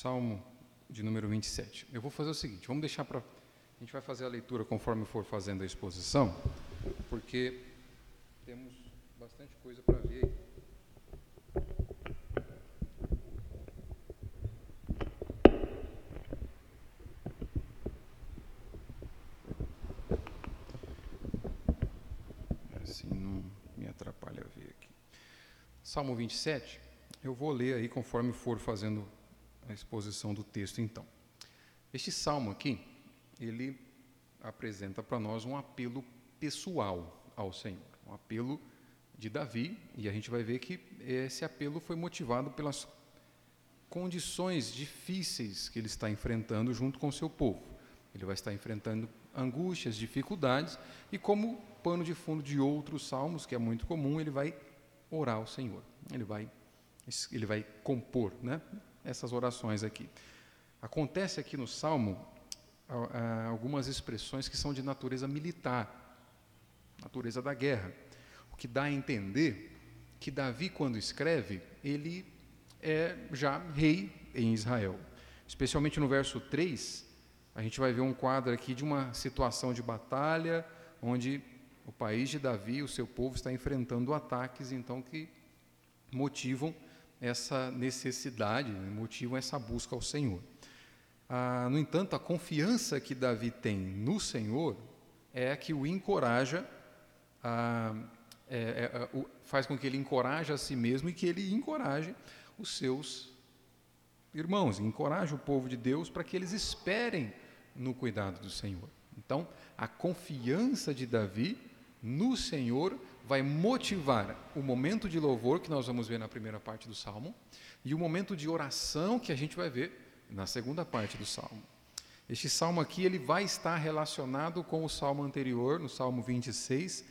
Salmo de número 27. Eu vou fazer o seguinte, vamos deixar para... A gente vai fazer a leitura conforme for fazendo a exposição, porque temos bastante coisa para ver aí. Salmo 27, eu vou ler aí conforme for fazendo a exposição do texto então. Este salmo aqui, ele apresenta para nós um apelo pessoal ao Senhor, um apelo de Davi, e a gente vai ver que esse apelo foi motivado pelas condições difíceis que ele está enfrentando junto com o seu povo. Ele vai estar enfrentando angústias, dificuldades, e como pano de fundo de outros salmos, que é muito comum, ele vai orar ao Senhor. Ele vai ele vai compor, né? Essas orações aqui. Acontece aqui no Salmo algumas expressões que são de natureza militar, natureza da guerra, o que dá a entender que Davi, quando escreve, ele é já rei em Israel. Especialmente no verso 3, a gente vai ver um quadro aqui de uma situação de batalha, onde o país de Davi, o seu povo, está enfrentando ataques, então, que motivam essa necessidade, né, motivam essa busca ao Senhor. Ah, no entanto, a confiança que Davi tem no Senhor é que o encoraja, ah, é, é, é, o, faz com que ele encoraje a si mesmo e que ele encoraje os seus irmãos, encoraje o povo de Deus para que eles esperem no cuidado do Senhor. Então, a confiança de Davi no Senhor vai motivar o momento de louvor que nós vamos ver na primeira parte do salmo e o momento de oração que a gente vai ver na segunda parte do salmo. Este salmo aqui ele vai estar relacionado com o salmo anterior, no salmo 26.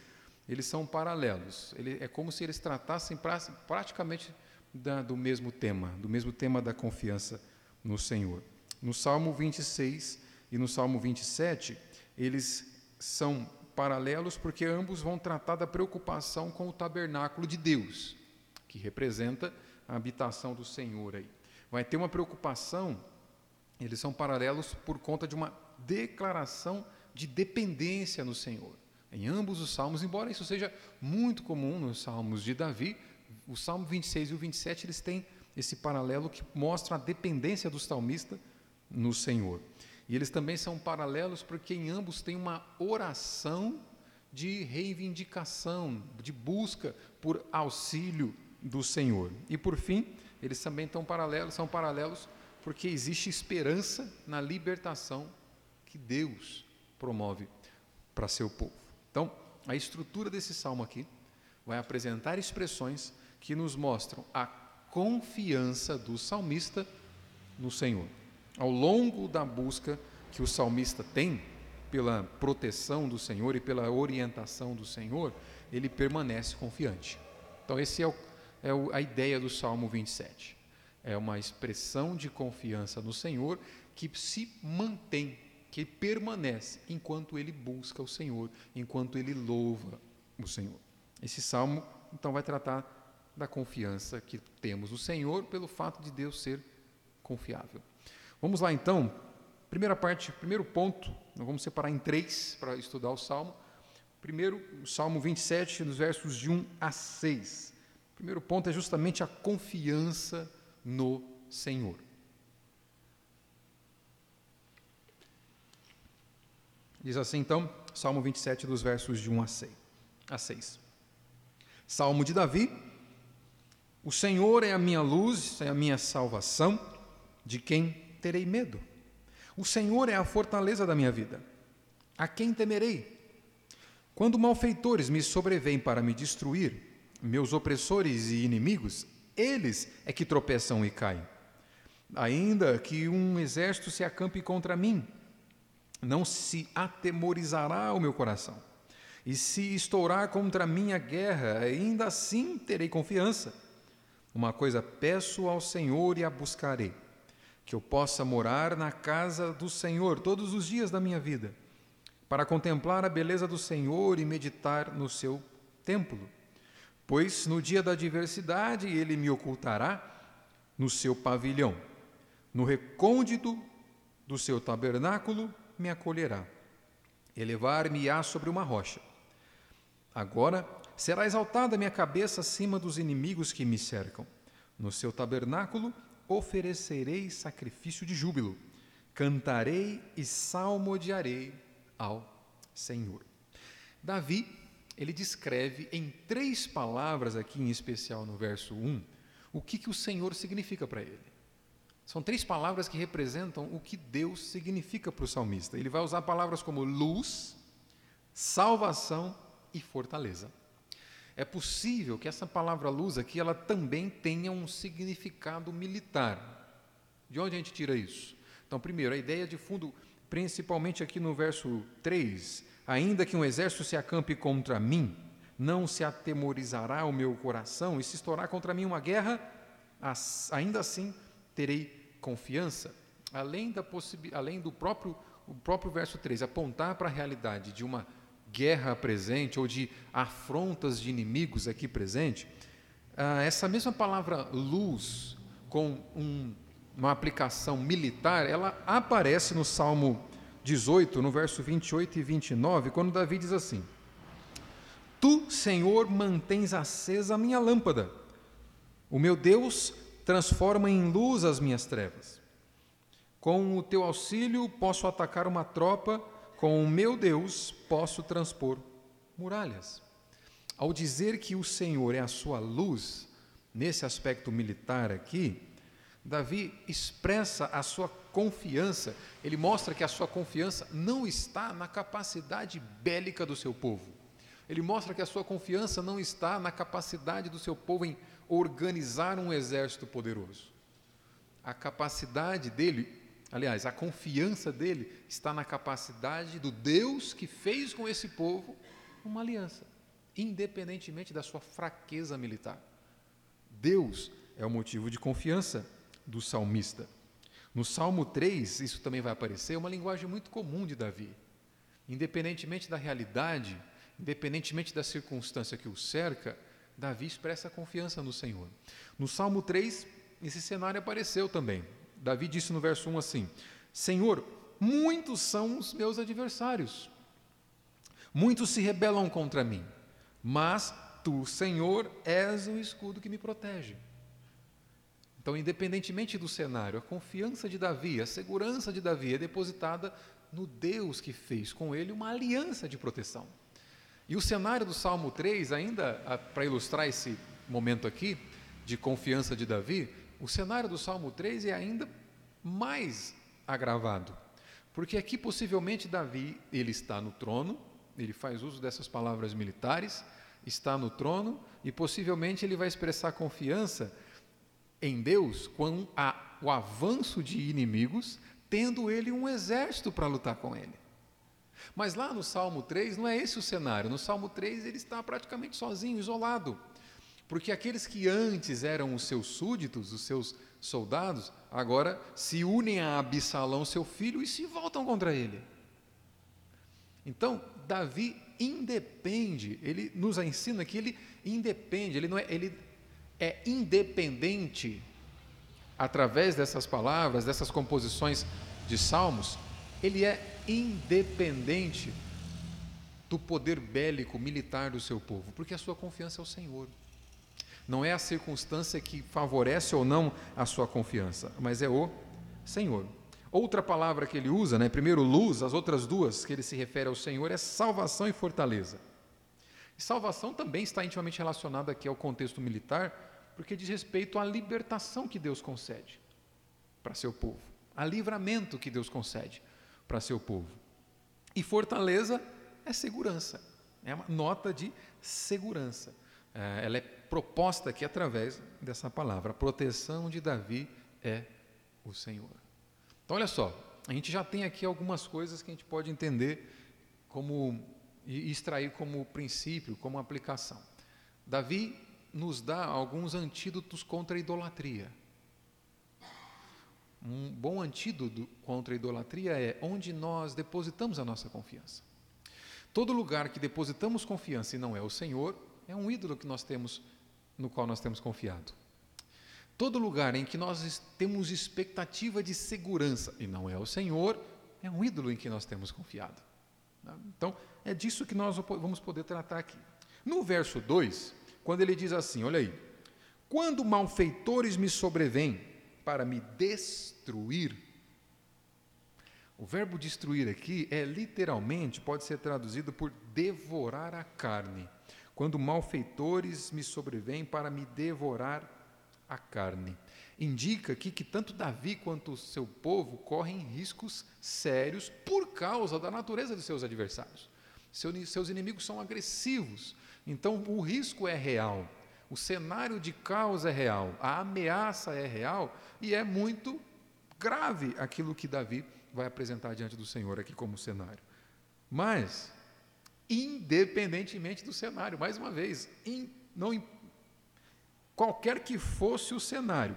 Eles são paralelos. Ele, é como se eles tratassem pra, praticamente da, do mesmo tema, do mesmo tema da confiança no Senhor. No salmo 26 e no salmo 27, eles são paralelos porque ambos vão tratar da preocupação com o tabernáculo de Deus, que representa a habitação do Senhor aí. Vai ter uma preocupação, eles são paralelos por conta de uma declaração de dependência no Senhor. Em ambos os salmos, embora isso seja muito comum nos salmos de Davi, o Salmo 26 e o 27 eles têm esse paralelo que mostra a dependência do salmista no Senhor. E eles também são paralelos porque em ambos tem uma oração de reivindicação, de busca por auxílio do Senhor. E por fim, eles também estão paralelos, são paralelos porque existe esperança na libertação que Deus promove para seu povo. Então, a estrutura desse salmo aqui vai apresentar expressões que nos mostram a confiança do salmista no Senhor ao longo da busca que o salmista tem pela proteção do Senhor e pela orientação do Senhor, ele permanece confiante. Então, essa é, o, é o, a ideia do Salmo 27. É uma expressão de confiança no Senhor que se mantém, que permanece enquanto ele busca o Senhor, enquanto ele louva o Senhor. Esse salmo, então, vai tratar da confiança que temos no Senhor pelo fato de Deus ser confiável. Vamos lá então, primeira parte, primeiro ponto, nós vamos separar em três para estudar o Salmo. Primeiro, o Salmo 27, nos versos de 1 a 6. O primeiro ponto é justamente a confiança no Senhor. Diz assim então, Salmo 27, dos versos de 1 a 6. A 6. Salmo de Davi: O Senhor é a minha luz, é a minha salvação, de quem terei medo. O Senhor é a fortaleza da minha vida. A quem temerei? Quando malfeitores me sobrevêm para me destruir, meus opressores e inimigos, eles é que tropeçam e caem. Ainda que um exército se acampe contra mim, não se atemorizará o meu coração. E se estourar contra mim a guerra, ainda assim terei confiança. Uma coisa peço ao Senhor e a buscarei que eu possa morar na casa do Senhor todos os dias da minha vida, para contemplar a beleza do Senhor e meditar no seu templo. Pois no dia da adversidade ele me ocultará no seu pavilhão. No recôndito do seu tabernáculo me acolherá. Elevar-me-á sobre uma rocha. Agora será exaltada minha cabeça acima dos inimigos que me cercam. No seu tabernáculo oferecerei sacrifício de júbilo. Cantarei e salmodiarei ao Senhor. Davi, ele descreve em três palavras aqui em especial no verso 1, o que, que o Senhor significa para ele. São três palavras que representam o que Deus significa para o salmista. Ele vai usar palavras como luz, salvação e fortaleza. É possível que essa palavra luz aqui ela também tenha um significado militar. De onde a gente tira isso? Então, primeiro, a ideia de fundo, principalmente aqui no verso 3, ainda que um exército se acampe contra mim, não se atemorizará o meu coração, e se estourar contra mim uma guerra, ainda assim terei confiança. Além, da além do próprio, o próprio verso 3, apontar para a realidade de uma guerra presente ou de afrontas de inimigos aqui presente, ah, essa mesma palavra luz, com um, uma aplicação militar, ela aparece no Salmo 18, no verso 28 e 29, quando Davi diz assim: Tu, Senhor, mantens acesa a minha lâmpada. O meu Deus transforma em luz as minhas trevas. Com o teu auxílio posso atacar uma tropa, com o meu Deus posso transpor muralhas. Ao dizer que o Senhor é a sua luz, nesse aspecto militar aqui, Davi expressa a sua confiança, ele mostra que a sua confiança não está na capacidade bélica do seu povo ele mostra que a sua confiança não está na capacidade do seu povo em organizar um exército poderoso. A capacidade dele, aliás, a confiança dele está na capacidade do Deus que fez com esse povo uma aliança, independentemente da sua fraqueza militar. Deus é o motivo de confiança do salmista. No Salmo 3, isso também vai aparecer, é uma linguagem muito comum de Davi. Independentemente da realidade, independentemente da circunstância que o cerca, Davi expressa confiança no Senhor. No Salmo 3, esse cenário apareceu também. Davi disse no verso 1 assim: Senhor, muitos são os meus adversários, muitos se rebelam contra mim, mas tu, Senhor, és o escudo que me protege. Então, independentemente do cenário, a confiança de Davi, a segurança de Davi é depositada no Deus que fez com ele uma aliança de proteção. E o cenário do Salmo 3, ainda para ilustrar esse momento aqui de confiança de Davi, o cenário do Salmo 3 é ainda mais agravado. Porque aqui possivelmente Davi, ele está no trono, ele faz uso dessas palavras militares, está no trono e possivelmente ele vai expressar confiança em Deus com a, o avanço de inimigos, tendo ele um exército para lutar com ele. Mas lá no Salmo 3 não é esse o cenário. No Salmo 3 ele está praticamente sozinho, isolado. Porque aqueles que antes eram os seus súditos, os seus soldados, agora se unem a Absalão, seu filho, e se voltam contra ele. Então, Davi independe, ele nos ensina que ele independe, ele não é, ele é independente através dessas palavras, dessas composições de salmos, ele é independente do poder bélico militar do seu povo, porque a sua confiança é o Senhor. Não é a circunstância que favorece ou não a sua confiança, mas é o Senhor. Outra palavra que ele usa, né, primeiro luz, as outras duas que ele se refere ao Senhor é salvação e fortaleza. E salvação também está intimamente relacionada aqui ao contexto militar, porque diz respeito à libertação que Deus concede para seu povo, a livramento que Deus concede para seu povo. E fortaleza é segurança, é uma nota de segurança. É, ela é proposta aqui através dessa palavra. A proteção de Davi é o Senhor. Então, olha só, a gente já tem aqui algumas coisas que a gente pode entender como e extrair como princípio, como aplicação. Davi nos dá alguns antídotos contra a idolatria. Um bom antídoto contra a idolatria é onde nós depositamos a nossa confiança. Todo lugar que depositamos confiança e não é o Senhor, é um ídolo que nós temos, no qual nós temos confiado. Todo lugar em que nós temos expectativa de segurança e não é o Senhor, é um ídolo em que nós temos confiado. Né? Então, é disso que nós vamos poder tratar aqui. No verso 2, quando ele diz assim: olha aí, quando malfeitores me sobrevêm para me destruir, o verbo destruir aqui é literalmente, pode ser traduzido por devorar a carne. Quando malfeitores me sobrevêm para me devorar a carne. Indica aqui que tanto Davi quanto o seu povo correm riscos sérios por causa da natureza de seus adversários. Seus inimigos são agressivos, então o risco é real, o cenário de caos é real, a ameaça é real e é muito grave aquilo que Davi vai apresentar diante do Senhor aqui como cenário. Mas, independentemente do cenário, mais uma vez, não importa qualquer que fosse o cenário,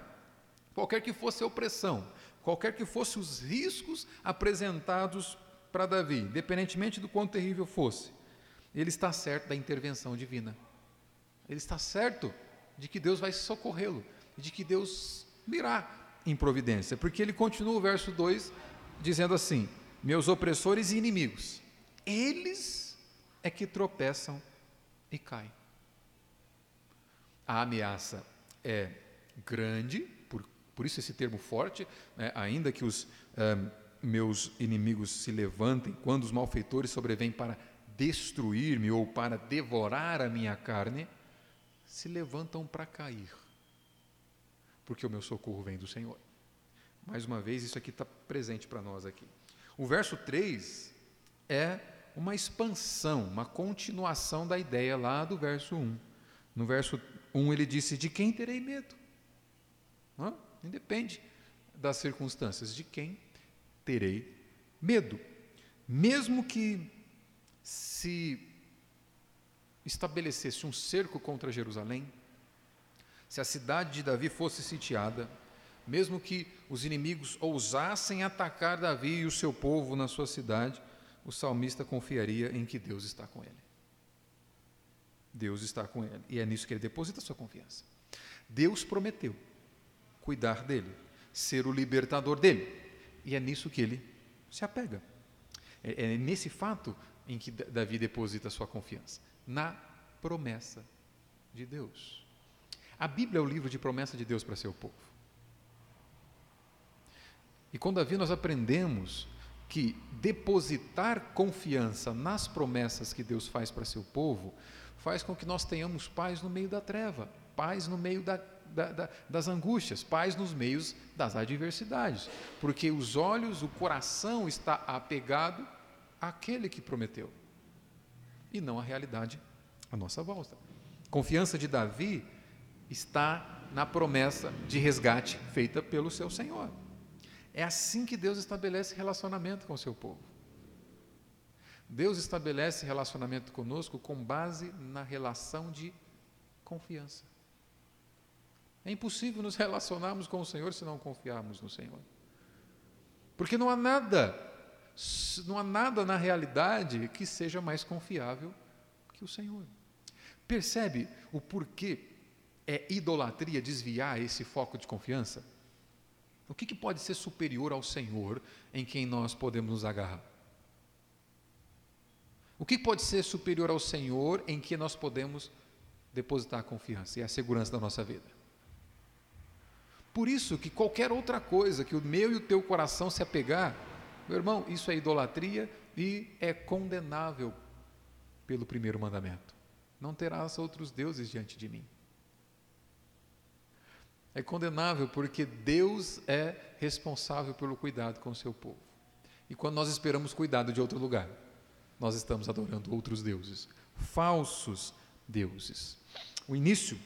qualquer que fosse a opressão, qualquer que fosse os riscos apresentados para Davi, independentemente do quão terrível fosse, ele está certo da intervenção divina. Ele está certo de que Deus vai socorrê-lo, de que Deus virá em providência, porque ele continua o verso 2 dizendo assim: Meus opressores e inimigos, eles é que tropeçam e caem a ameaça é grande, por, por isso esse termo forte, né? ainda que os um, meus inimigos se levantem, quando os malfeitores sobrevêm para destruir-me ou para devorar a minha carne, se levantam para cair, porque o meu socorro vem do Senhor. Mais uma vez, isso aqui está presente para nós aqui. O verso 3 é uma expansão, uma continuação da ideia lá do verso 1. No verso 1 ele disse: De quem terei medo? Não? Independe das circunstâncias, de quem terei medo? Mesmo que se estabelecesse um cerco contra Jerusalém, se a cidade de Davi fosse sitiada, mesmo que os inimigos ousassem atacar Davi e o seu povo na sua cidade, o salmista confiaria em que Deus está com ele. Deus está com ele. E é nisso que ele deposita sua confiança. Deus prometeu cuidar dele, ser o libertador dele. E é nisso que ele se apega. É, é nesse fato em que Davi deposita sua confiança na promessa de Deus. A Bíblia é o livro de promessa de Deus para seu povo. E com Davi nós aprendemos que depositar confiança nas promessas que Deus faz para seu povo faz com que nós tenhamos paz no meio da treva, paz no meio da, da, da, das angústias, paz nos meios das adversidades, porque os olhos, o coração está apegado àquele que prometeu e não à realidade à nossa volta. Confiança de Davi está na promessa de resgate feita pelo seu Senhor. É assim que Deus estabelece relacionamento com o seu povo. Deus estabelece relacionamento conosco com base na relação de confiança. É impossível nos relacionarmos com o Senhor se não confiarmos no Senhor. Porque não há nada, não há nada na realidade que seja mais confiável que o Senhor. Percebe o porquê é idolatria desviar esse foco de confiança? O que, que pode ser superior ao Senhor em quem nós podemos nos agarrar? O que pode ser superior ao Senhor em que nós podemos depositar a confiança e a segurança da nossa vida? Por isso que qualquer outra coisa que o meu e o teu coração se apegar, meu irmão, isso é idolatria e é condenável pelo primeiro mandamento. Não terás outros deuses diante de mim. É condenável porque Deus é responsável pelo cuidado com o seu povo. E quando nós esperamos cuidado de outro lugar, nós estamos adorando outros deuses, falsos deuses. O início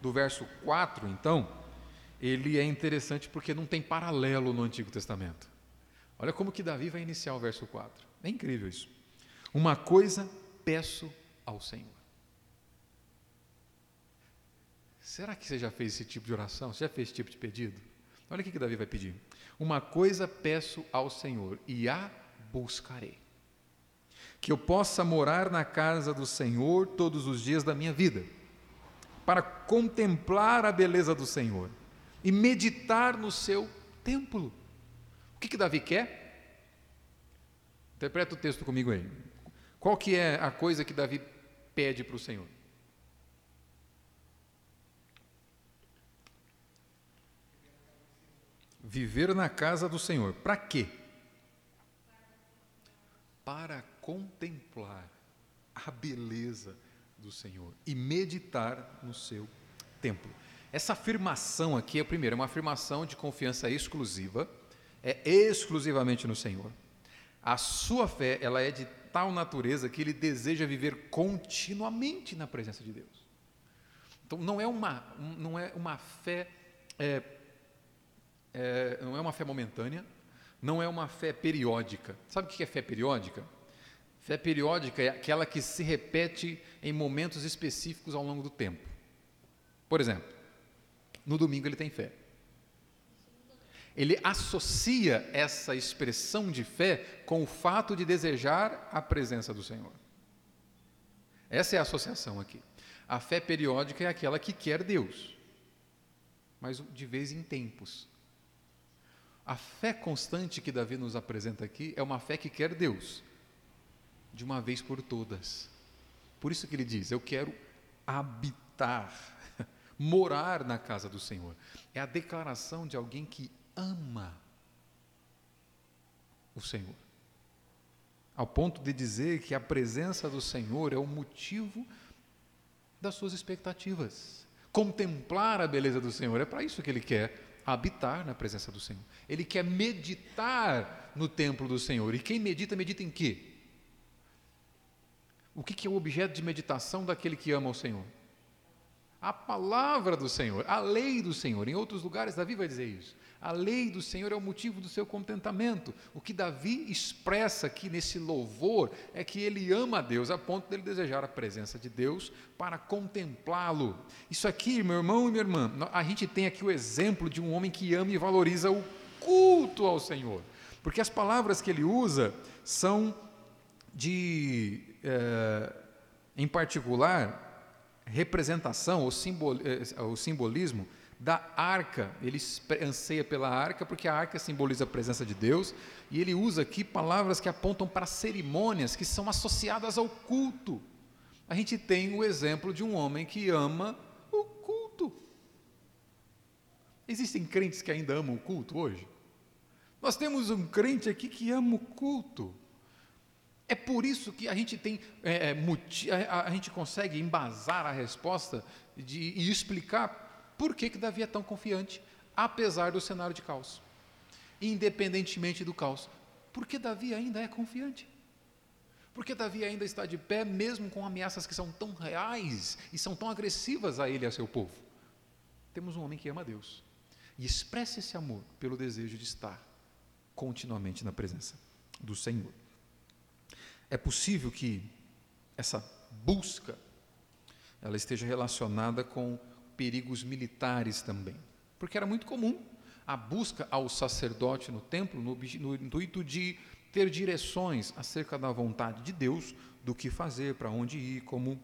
do verso 4, então, ele é interessante porque não tem paralelo no Antigo Testamento. Olha como que Davi vai iniciar o verso 4. É incrível isso. Uma coisa peço ao Senhor. Será que você já fez esse tipo de oração? Você já fez esse tipo de pedido? Olha o que, Davi vai pedir. Uma coisa peço ao Senhor e a buscarei que eu possa morar na casa do Senhor todos os dias da minha vida, para contemplar a beleza do Senhor e meditar no seu templo. O que, que Davi quer? Interpreta o texto comigo aí. Qual que é a coisa que Davi pede para o Senhor? Viver na casa do Senhor. Para quê? Para contemplar a beleza do Senhor e meditar no seu templo. Essa afirmação aqui é, primeiro, é uma afirmação de confiança exclusiva, é exclusivamente no Senhor. A sua fé, ela é de tal natureza que ele deseja viver continuamente na presença de Deus. Então, não é uma, não é uma fé, é, é, não é uma fé momentânea, não é uma fé periódica. Sabe o que é fé periódica? Fé periódica é aquela que se repete em momentos específicos ao longo do tempo. Por exemplo, no domingo ele tem fé. Ele associa essa expressão de fé com o fato de desejar a presença do Senhor. Essa é a associação aqui. A fé periódica é aquela que quer Deus, mas de vez em tempos. A fé constante que Davi nos apresenta aqui é uma fé que quer Deus, de uma vez por todas. Por isso que ele diz: Eu quero habitar, morar na casa do Senhor. É a declaração de alguém que ama o Senhor. Ao ponto de dizer que a presença do Senhor é o motivo das suas expectativas. Contemplar a beleza do Senhor, é para isso que ele quer habitar na presença do Senhor. Ele quer meditar no templo do Senhor. E quem medita, medita em quê? O que é o objeto de meditação daquele que ama o Senhor? A palavra do Senhor, a lei do Senhor. Em outros lugares, Davi vai dizer isso. A lei do Senhor é o motivo do seu contentamento. O que Davi expressa aqui nesse louvor é que ele ama a Deus, a ponto dele desejar a presença de Deus para contemplá-lo. Isso aqui, meu irmão e minha irmã, a gente tem aqui o exemplo de um homem que ama e valoriza o culto ao Senhor. Porque as palavras que ele usa são de é, em particular, representação, ou, simbol, é, o simbolismo da arca. Ele anseia pela arca, porque a arca simboliza a presença de Deus, e ele usa aqui palavras que apontam para cerimônias que são associadas ao culto. A gente tem o exemplo de um homem que ama o culto. Existem crentes que ainda amam o culto hoje? Nós temos um crente aqui que ama o culto. É por isso que a gente tem, é, é a, gente consegue embasar a resposta de, e explicar por que, que Davi é tão confiante, apesar do cenário de caos. Independentemente do caos. Porque Davi ainda é confiante. Porque Davi ainda está de pé, mesmo com ameaças que são tão reais e são tão agressivas a ele e a seu povo. Temos um homem que ama Deus e expressa esse amor pelo desejo de estar continuamente na presença do Senhor. É possível que essa busca ela esteja relacionada com perigos militares também, porque era muito comum a busca ao sacerdote no templo no, no intuito de ter direções acerca da vontade de Deus, do que fazer, para onde ir, como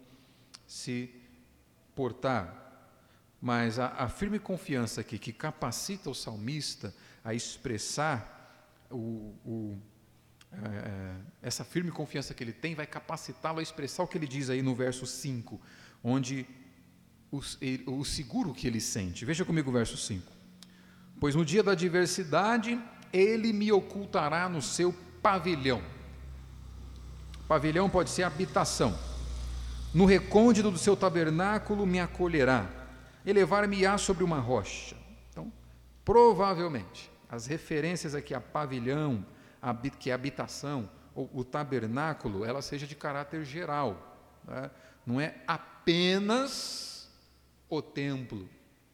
se portar. Mas a, a firme confiança aqui que capacita o salmista a expressar o, o é, essa firme confiança que ele tem vai capacitá-lo a expressar o que ele diz aí no verso 5, onde o, o seguro que ele sente. Veja comigo o verso 5. Pois no dia da adversidade ele me ocultará no seu pavilhão. Pavilhão pode ser habitação. No recôndito do seu tabernáculo me acolherá. Elevar-me-á sobre uma rocha. Então, provavelmente, as referências aqui a pavilhão, que é habitação, ou o tabernáculo, ela seja de caráter geral. Né? Não é apenas o templo,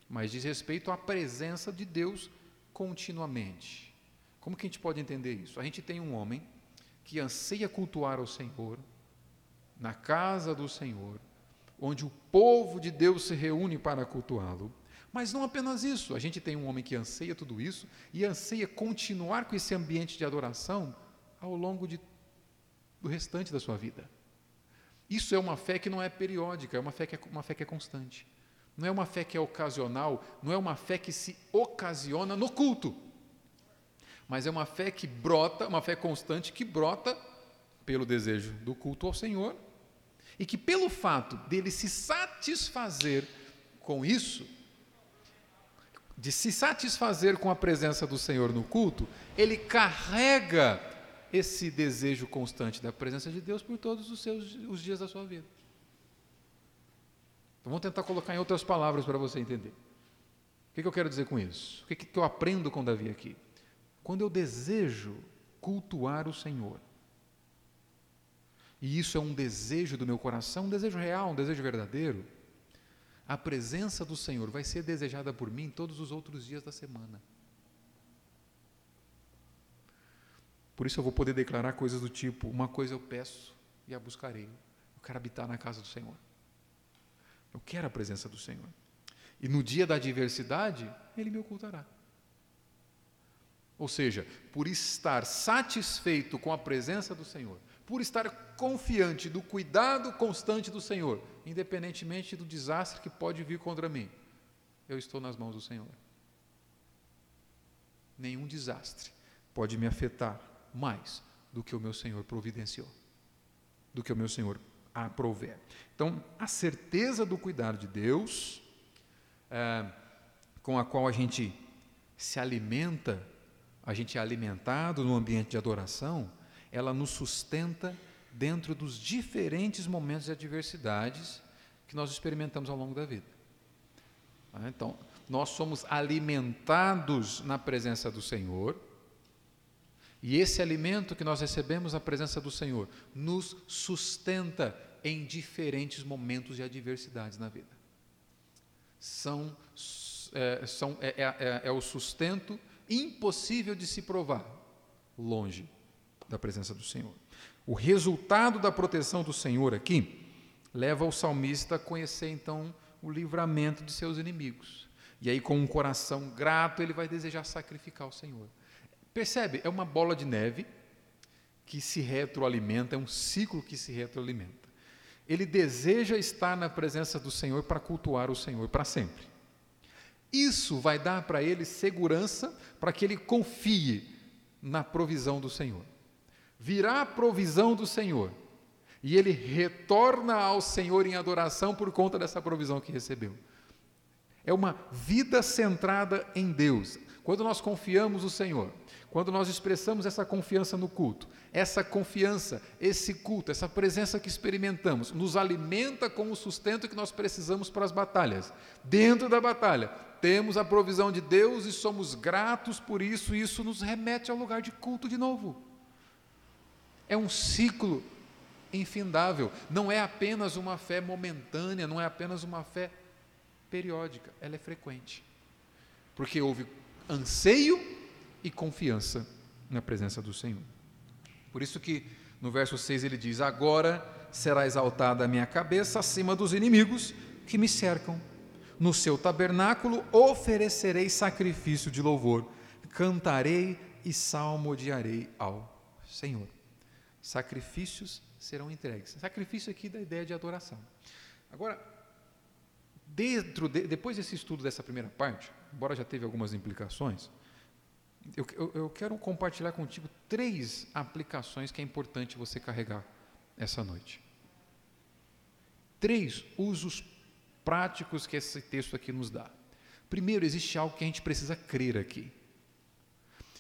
mas diz respeito à presença de Deus continuamente. Como que a gente pode entender isso? A gente tem um homem que anseia cultuar ao Senhor, na casa do Senhor, onde o povo de Deus se reúne para cultuá-lo. Mas não apenas isso, a gente tem um homem que anseia tudo isso e anseia continuar com esse ambiente de adoração ao longo de, do restante da sua vida. Isso é uma fé que não é periódica, é uma fé que é, uma fé que é constante. Não é uma fé que é ocasional, não é uma fé que se ocasiona no culto, mas é uma fé que brota, uma fé constante que brota pelo desejo do culto ao Senhor e que, pelo fato dele se satisfazer com isso, de se satisfazer com a presença do Senhor no culto, ele carrega esse desejo constante da presença de Deus por todos os seus os dias da sua vida. Então, vamos tentar colocar em outras palavras para você entender. O que, que eu quero dizer com isso? O que, que eu aprendo com Davi aqui? Quando eu desejo cultuar o Senhor, e isso é um desejo do meu coração, um desejo real, um desejo verdadeiro, a presença do Senhor vai ser desejada por mim todos os outros dias da semana. Por isso eu vou poder declarar coisas do tipo: uma coisa eu peço e a buscarei. Eu quero habitar na casa do Senhor. Eu quero a presença do Senhor. E no dia da adversidade, Ele me ocultará. Ou seja, por estar satisfeito com a presença do Senhor, por estar confiante do cuidado constante do Senhor, independentemente do desastre que pode vir contra mim, eu estou nas mãos do Senhor. Nenhum desastre pode me afetar mais do que o meu Senhor providenciou, do que o meu Senhor aprover. Então, a certeza do cuidado de Deus, é, com a qual a gente se alimenta, a gente é alimentado no ambiente de adoração, ela nos sustenta dentro dos diferentes momentos de adversidades que nós experimentamos ao longo da vida. Ah, então, nós somos alimentados na presença do Senhor, e esse alimento que nós recebemos na presença do Senhor nos sustenta em diferentes momentos de adversidades na vida. São, é, são, é, é, é, é o sustento impossível de se provar longe da presença do Senhor. O resultado da proteção do Senhor aqui leva o salmista a conhecer então o livramento de seus inimigos. E aí, com um coração grato, ele vai desejar sacrificar o Senhor. Percebe? É uma bola de neve que se retroalimenta, é um ciclo que se retroalimenta. Ele deseja estar na presença do Senhor para cultuar o Senhor para sempre. Isso vai dar para ele segurança para que ele confie na provisão do Senhor. Virá a provisão do Senhor e ele retorna ao Senhor em adoração por conta dessa provisão que recebeu. É uma vida centrada em Deus. Quando nós confiamos no Senhor, quando nós expressamos essa confiança no culto, essa confiança, esse culto, essa presença que experimentamos, nos alimenta com o sustento que nós precisamos para as batalhas. Dentro da batalha, temos a provisão de Deus e somos gratos por isso, e isso nos remete ao lugar de culto de novo. É um ciclo infindável, não é apenas uma fé momentânea, não é apenas uma fé periódica, ela é frequente. Porque houve anseio e confiança na presença do Senhor. Por isso que no verso 6 ele diz: Agora será exaltada a minha cabeça acima dos inimigos que me cercam. No seu tabernáculo oferecerei sacrifício de louvor, cantarei e salmodiarei ao Senhor. Sacrifícios serão entregues. Sacrifício aqui da ideia de adoração. Agora, dentro de, depois desse estudo dessa primeira parte, embora já teve algumas implicações, eu, eu, eu quero compartilhar contigo três aplicações que é importante você carregar essa noite. Três usos práticos que esse texto aqui nos dá. Primeiro, existe algo que a gente precisa crer aqui.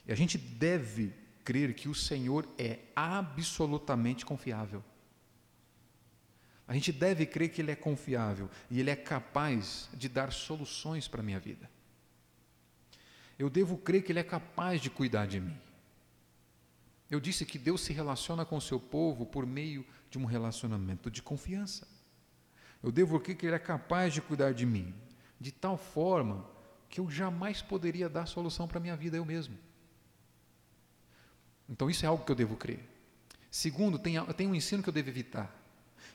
E a gente deve crer que o Senhor é absolutamente confiável. A gente deve crer que Ele é confiável e Ele é capaz de dar soluções para a minha vida eu devo crer que Ele é capaz de cuidar de mim. Eu disse que Deus se relaciona com o seu povo por meio de um relacionamento de confiança. Eu devo crer que Ele é capaz de cuidar de mim, de tal forma que eu jamais poderia dar solução para a minha vida eu mesmo. Então, isso é algo que eu devo crer. Segundo, tem, tem um ensino que eu devo evitar.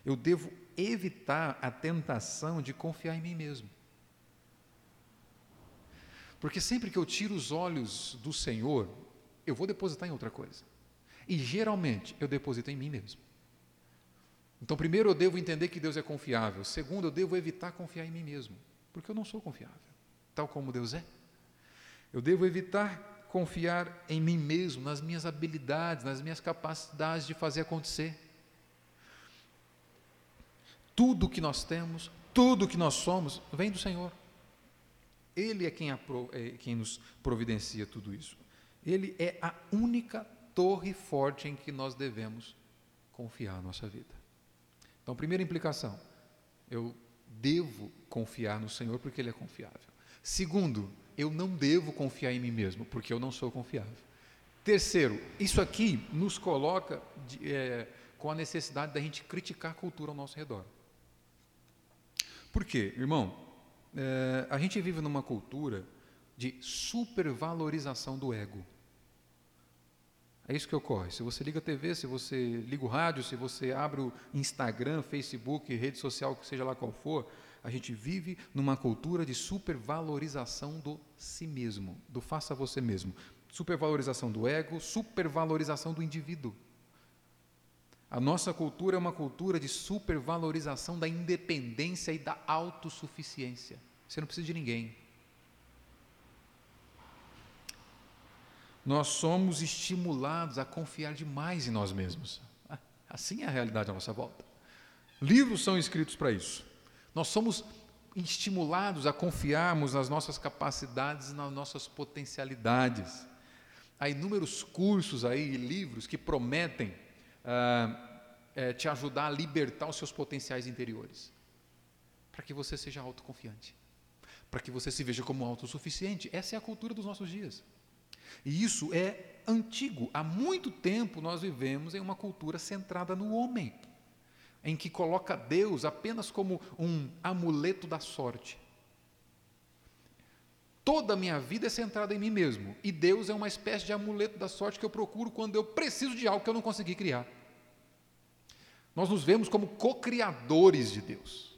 Eu devo evitar a tentação de confiar em mim mesmo. Porque sempre que eu tiro os olhos do Senhor, eu vou depositar em outra coisa. E geralmente eu deposito em mim mesmo. Então, primeiro eu devo entender que Deus é confiável. Segundo, eu devo evitar confiar em mim mesmo. porque eu não sou confiável, tal como Deus é. Eu devo evitar confiar em mim mesmo, nas minhas habilidades, nas minhas capacidades de fazer acontecer. Tudo que nós temos, tudo que nós somos, vem do Senhor. Ele é quem, é quem nos providencia tudo isso. Ele é a única torre forte em que nós devemos confiar a nossa vida. Então, primeira implicação, eu devo confiar no Senhor porque Ele é confiável. Segundo, eu não devo confiar em mim mesmo porque eu não sou confiável. Terceiro, isso aqui nos coloca de, é, com a necessidade da gente criticar a cultura ao nosso redor. Por quê, irmão? É, a gente vive numa cultura de supervalorização do ego. É isso que ocorre. Se você liga a TV, se você liga o rádio, se você abre o Instagram, Facebook, rede social, seja lá qual for, a gente vive numa cultura de supervalorização do si mesmo, do faça você mesmo. Supervalorização do ego, supervalorização do indivíduo. A nossa cultura é uma cultura de supervalorização da independência e da autossuficiência. Você não precisa de ninguém. nós somos estimulados a confiar demais em nós mesmos. Assim é a realidade à nossa volta. Livros são escritos para isso. Nós somos estimulados a confiarmos nas nossas capacidades e nas nossas potencialidades. Há inúmeros cursos aí, livros que prometem ah, é, te ajudar a libertar os seus potenciais interiores, para que você seja autoconfiante, para que você se veja como autossuficiente. Essa é a cultura dos nossos dias. E isso é antigo. Há muito tempo nós vivemos em uma cultura centrada no homem, em que coloca Deus apenas como um amuleto da sorte. Toda a minha vida é centrada em mim mesmo, e Deus é uma espécie de amuleto da sorte que eu procuro quando eu preciso de algo que eu não consegui criar. Nós nos vemos como co-criadores de Deus.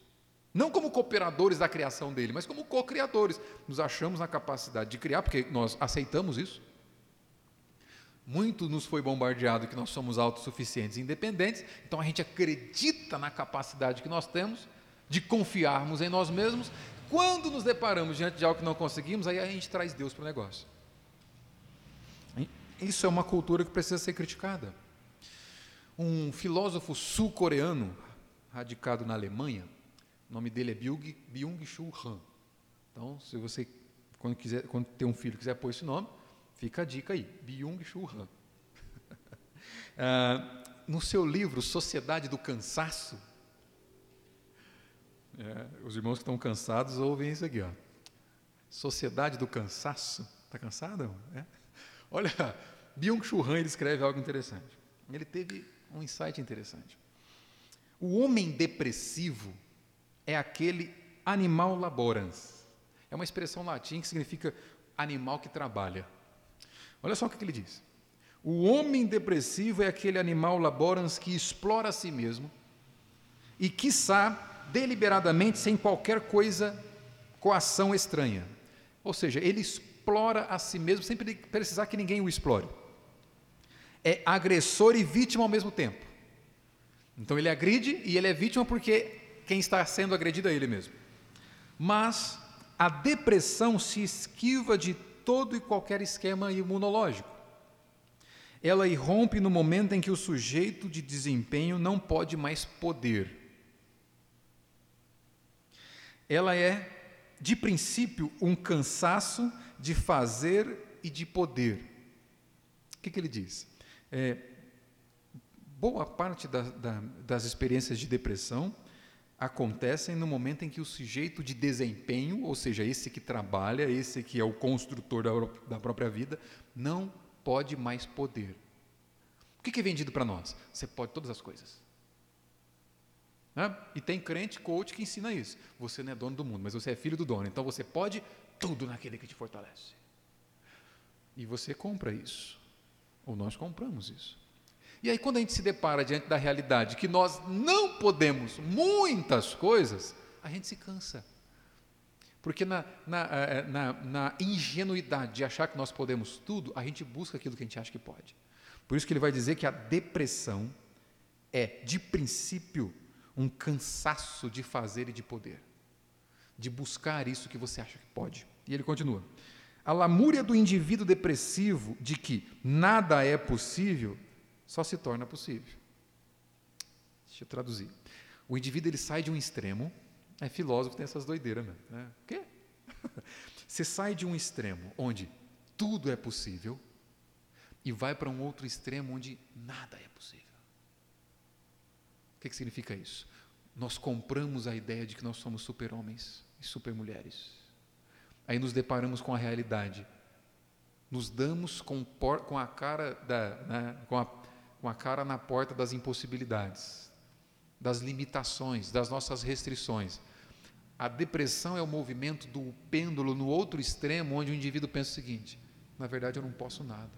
Não como cooperadores da criação dele, mas como co-criadores. Nos achamos na capacidade de criar, porque nós aceitamos isso. Muito nos foi bombardeado que nós somos autossuficientes e independentes, então a gente acredita na capacidade que nós temos de confiarmos em nós mesmos. Quando nos deparamos diante de algo que não conseguimos, aí a gente traz Deus para o negócio. Isso é uma cultura que precisa ser criticada. Um filósofo sul-coreano, radicado na Alemanha, o nome dele é Byung, Byung-Chul Han. Então, se você, quando, quiser, quando ter um filho quiser pôr esse nome, fica a dica aí, Byung-Chul Han. ah, no seu livro Sociedade do Cansaço, é, os irmãos que estão cansados ouvem isso aqui, ó. Sociedade do Cansaço. Está cansado? É? Olha, Byung-Chul Han ele escreve algo interessante. Ele teve um insight interessante. O homem depressivo é aquele animal laborans. É uma expressão latim que significa animal que trabalha. Olha só o que ele diz. O homem depressivo é aquele animal laborans que explora a si mesmo e, quiçá, deliberadamente, sem qualquer coisa, coação estranha. Ou seja, ele explora a si mesmo sem precisar que ninguém o explore. É agressor e vítima ao mesmo tempo. Então ele agride e ele é vítima porque quem está sendo agredido é ele mesmo. Mas a depressão se esquiva de todo e qualquer esquema imunológico. Ela irrompe no momento em que o sujeito de desempenho não pode mais poder. Ela é, de princípio, um cansaço de fazer e de poder. O que, que ele diz? É, boa parte da, da, das experiências de depressão acontecem no momento em que o sujeito de desempenho, ou seja, esse que trabalha, esse que é o construtor da, da própria vida, não pode mais poder. O que é vendido para nós? Você pode todas as coisas. E tem crente, coach, que ensina isso. Você não é dono do mundo, mas você é filho do dono. Então você pode tudo naquele que te fortalece. E você compra isso. Ou nós compramos isso. E aí, quando a gente se depara diante da realidade que nós não podemos muitas coisas, a gente se cansa. Porque na, na, eh, na, na, ingenuidade de achar que nós podemos tudo, a gente busca aquilo que a gente acha que pode. Por isso que ele vai dizer que a depressão é, de princípio, um cansaço de fazer e de poder. de buscar isso que você acha que pode. E ele continua: a lamúria do indivíduo depressivo de que nada é possível só se torna possível. Deixa eu traduzir. O indivíduo ele sai de um extremo, é filósofo tem essas doideiras mesmo, né? O quê? Você sai de um extremo onde tudo é possível e vai para um outro extremo onde nada é possível. O que, que significa isso? Nós compramos a ideia de que nós somos super-homens e super-mulheres. Aí nos deparamos com a realidade. Nos damos com, com a cara da, né, com, a, com a cara na porta das impossibilidades, das limitações, das nossas restrições. A depressão é o movimento do pêndulo no outro extremo, onde o indivíduo pensa o seguinte: na verdade eu não posso nada.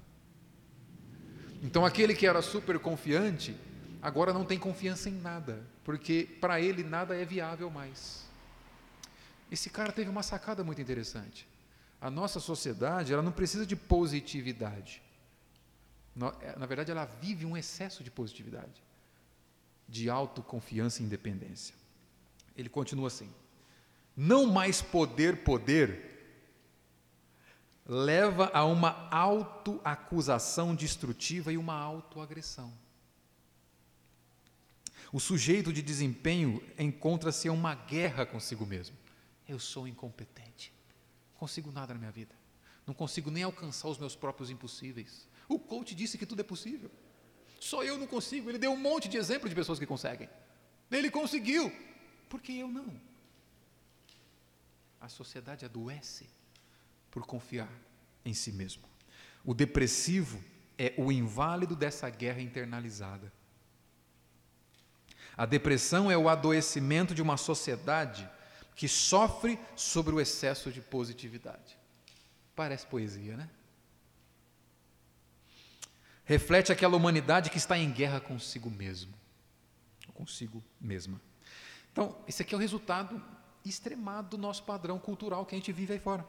Então aquele que era super confiante, agora não tem confiança em nada, porque para ele nada é viável mais. Esse cara teve uma sacada muito interessante. A nossa sociedade, ela não precisa de positividade. É, na verdade, ela vive um excesso de positividade, de autoconfiança e independência. Ele continua assim: não mais poder, poder, leva a uma autoacusação destrutiva e uma autoagressão. O sujeito de desempenho encontra-se em uma guerra consigo mesmo. Eu sou incompetente. Não consigo nada na minha vida. Não consigo nem alcançar os meus próprios impossíveis. O coach disse que tudo é possível. Só eu não consigo. Ele deu um monte de exemplos de pessoas que conseguem. Ele conseguiu. Por que eu não? A sociedade adoece por confiar em si mesmo. O depressivo é o inválido dessa guerra internalizada. A depressão é o adoecimento de uma sociedade que sofre sobre o excesso de positividade. Parece poesia, né? Reflete aquela humanidade que está em guerra consigo mesmo, consigo mesma. Então, esse aqui é o resultado extremado do nosso padrão cultural que a gente vive aí fora,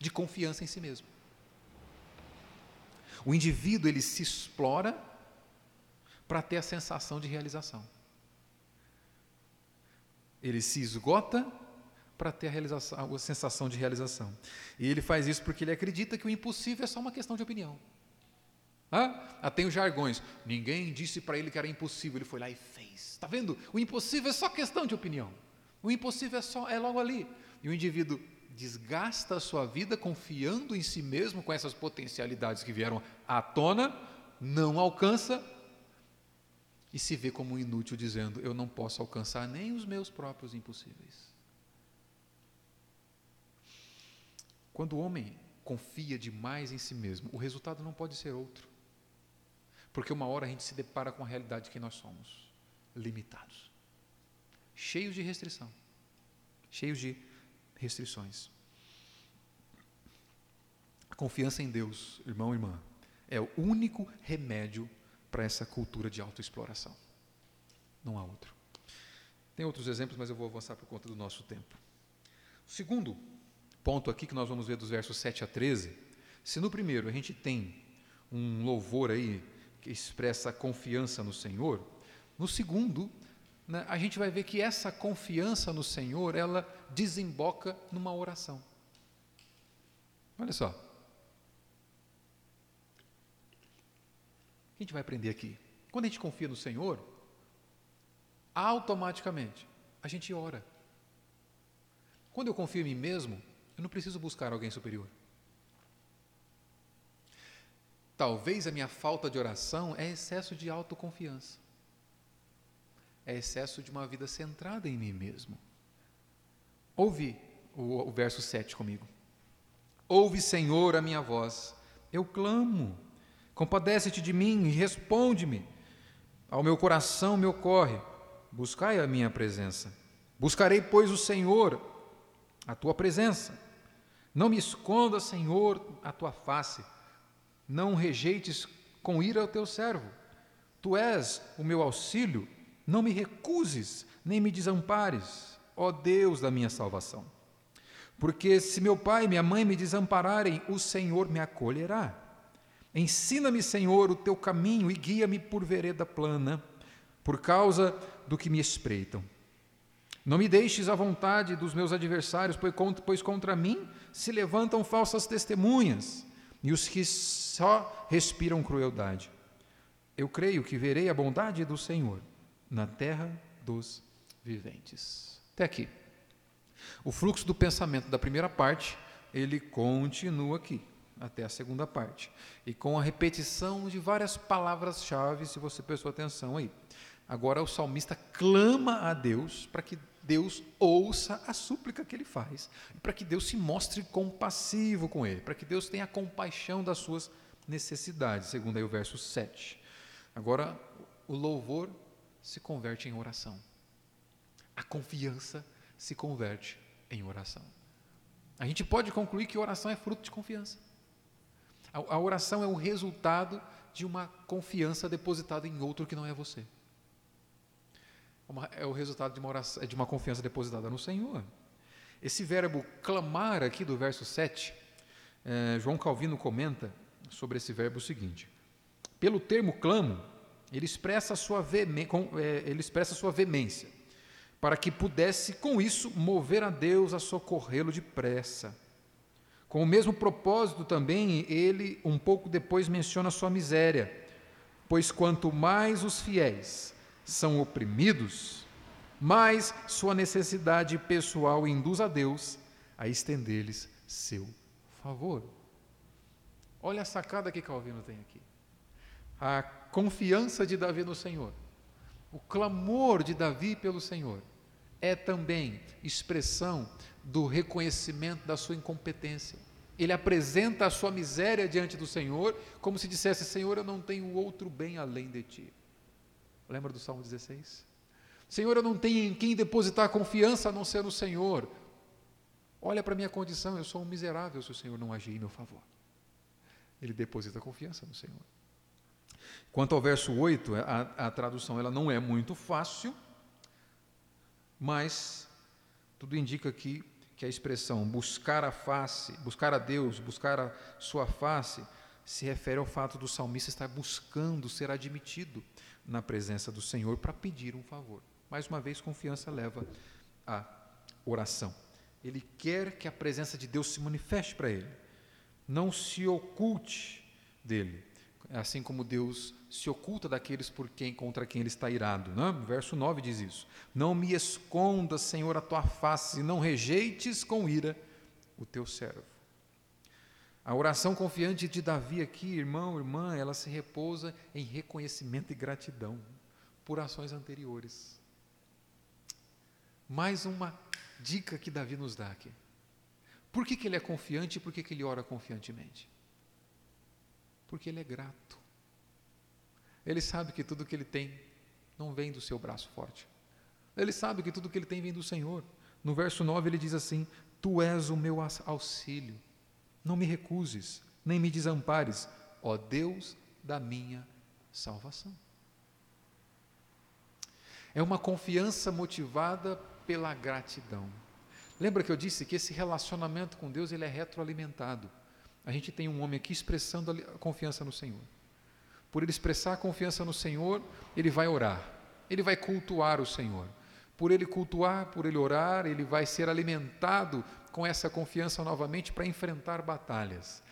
de confiança em si mesmo. O indivíduo ele se explora para ter a sensação de realização. Ele se esgota para ter a, realização, a sensação de realização. E ele faz isso porque ele acredita que o impossível é só uma questão de opinião. Ah, tem os jargões. Ninguém disse para ele que era impossível, ele foi lá e fez. Está vendo? O impossível é só questão de opinião. O impossível é só é logo ali. E o indivíduo desgasta a sua vida confiando em si mesmo com essas potencialidades que vieram à tona, não alcança e se vê como inútil dizendo: eu não posso alcançar nem os meus próprios impossíveis. Quando o homem confia demais em si mesmo, o resultado não pode ser outro. Porque uma hora a gente se depara com a realidade que nós somos, limitados, cheios de restrição, cheios de restrições. A confiança em Deus, irmão e irmã, é o único remédio para essa cultura de autoexploração. Não há outro. Tem outros exemplos, mas eu vou avançar por conta do nosso tempo. Segundo ponto aqui que nós vamos ver dos versos 7 a 13, se no primeiro a gente tem um louvor aí que expressa confiança no Senhor, no segundo, né, a gente vai ver que essa confiança no Senhor, ela desemboca numa oração. Olha só. O que a gente vai aprender aqui? Quando a gente confia no Senhor, automaticamente a gente ora. Quando eu confio em mim mesmo, eu não preciso buscar alguém superior. Talvez a minha falta de oração é excesso de autoconfiança. É excesso de uma vida centrada em mim mesmo. Ouve o, o verso 7 comigo. Ouve, Senhor, a minha voz. Eu clamo. Compadece-te de mim e responde-me. Ao meu coração me ocorre. Buscai a minha presença. Buscarei, pois, o Senhor, a tua presença. Não me esconda, Senhor, a tua face. Não rejeites com ira o teu servo. Tu és o meu auxílio. Não me recuses, nem me desampares, ó Deus da minha salvação. Porque se meu pai e minha mãe me desampararem, o Senhor me acolherá. Ensina-me, Senhor, o teu caminho e guia-me por vereda plana, por causa do que me espreitam. Não me deixes à vontade dos meus adversários, pois contra mim se levantam falsas testemunhas e os que só respiram crueldade. Eu creio que verei a bondade do Senhor na terra dos viventes. Até aqui. O fluxo do pensamento da primeira parte, ele continua aqui, até a segunda parte. E com a repetição de várias palavras-chave, se você prestou atenção aí. Agora o salmista clama a Deus para que Deus ouça a súplica que ele faz, para que Deus se mostre compassivo com ele, para que Deus tenha compaixão das suas necessidades, segundo aí o verso 7. Agora, o louvor se converte em oração. A confiança se converte em oração. A gente pode concluir que oração é fruto de confiança. A, a oração é o resultado de uma confiança depositada em outro que não é você é o resultado de uma, oração, de uma confiança depositada no Senhor. Esse verbo clamar aqui do verso 7, é, João Calvino comenta sobre esse verbo o seguinte: pelo termo clamo, ele expressa sua, é, ele expressa sua veemência, para que pudesse, com isso, mover a Deus a socorrê-lo depressa. Com o mesmo propósito também, ele, um pouco depois, menciona a sua miséria, pois quanto mais os fiéis são oprimidos, mas sua necessidade pessoal induz a Deus a estender-lhes seu favor. Olha a sacada que Calvino tem aqui. A confiança de Davi no Senhor, o clamor de Davi pelo Senhor, é também expressão do reconhecimento da sua incompetência. Ele apresenta a sua miséria diante do Senhor, como se dissesse: Senhor, eu não tenho outro bem além de ti. Lembra do Salmo 16? Senhor, eu não tenho em quem depositar confiança a não ser no Senhor. Olha para a minha condição, eu sou um miserável se o Senhor não agir em meu favor. Ele deposita confiança no Senhor. Quanto ao verso 8, a, a tradução ela não é muito fácil, mas tudo indica aqui que a expressão buscar a face, buscar a Deus, buscar a sua face, se refere ao fato do salmista estar buscando ser admitido na presença do Senhor para pedir um favor. Mais uma vez, confiança leva à oração. Ele quer que a presença de Deus se manifeste para ele, não se oculte dele, assim como Deus se oculta daqueles por quem contra quem ele está irado. Né? Verso 9 diz isso: Não me escondas, Senhor, a tua face, e não rejeites com ira o teu servo. A oração confiante de Davi aqui, irmão, irmã, ela se repousa em reconhecimento e gratidão por ações anteriores. Mais uma dica que Davi nos dá aqui. Por que, que ele é confiante e por que, que ele ora confiantemente? Porque ele é grato. Ele sabe que tudo que ele tem não vem do seu braço forte. Ele sabe que tudo que ele tem vem do Senhor. No verso 9 ele diz assim: Tu és o meu auxílio. Não me recuses, nem me desampares, ó Deus da minha salvação. É uma confiança motivada pela gratidão. Lembra que eu disse que esse relacionamento com Deus ele é retroalimentado. A gente tem um homem aqui expressando a confiança no Senhor. Por ele expressar a confiança no Senhor, ele vai orar, ele vai cultuar o Senhor. Por ele cultuar, por ele orar, ele vai ser alimentado com essa confiança novamente para enfrentar batalhas.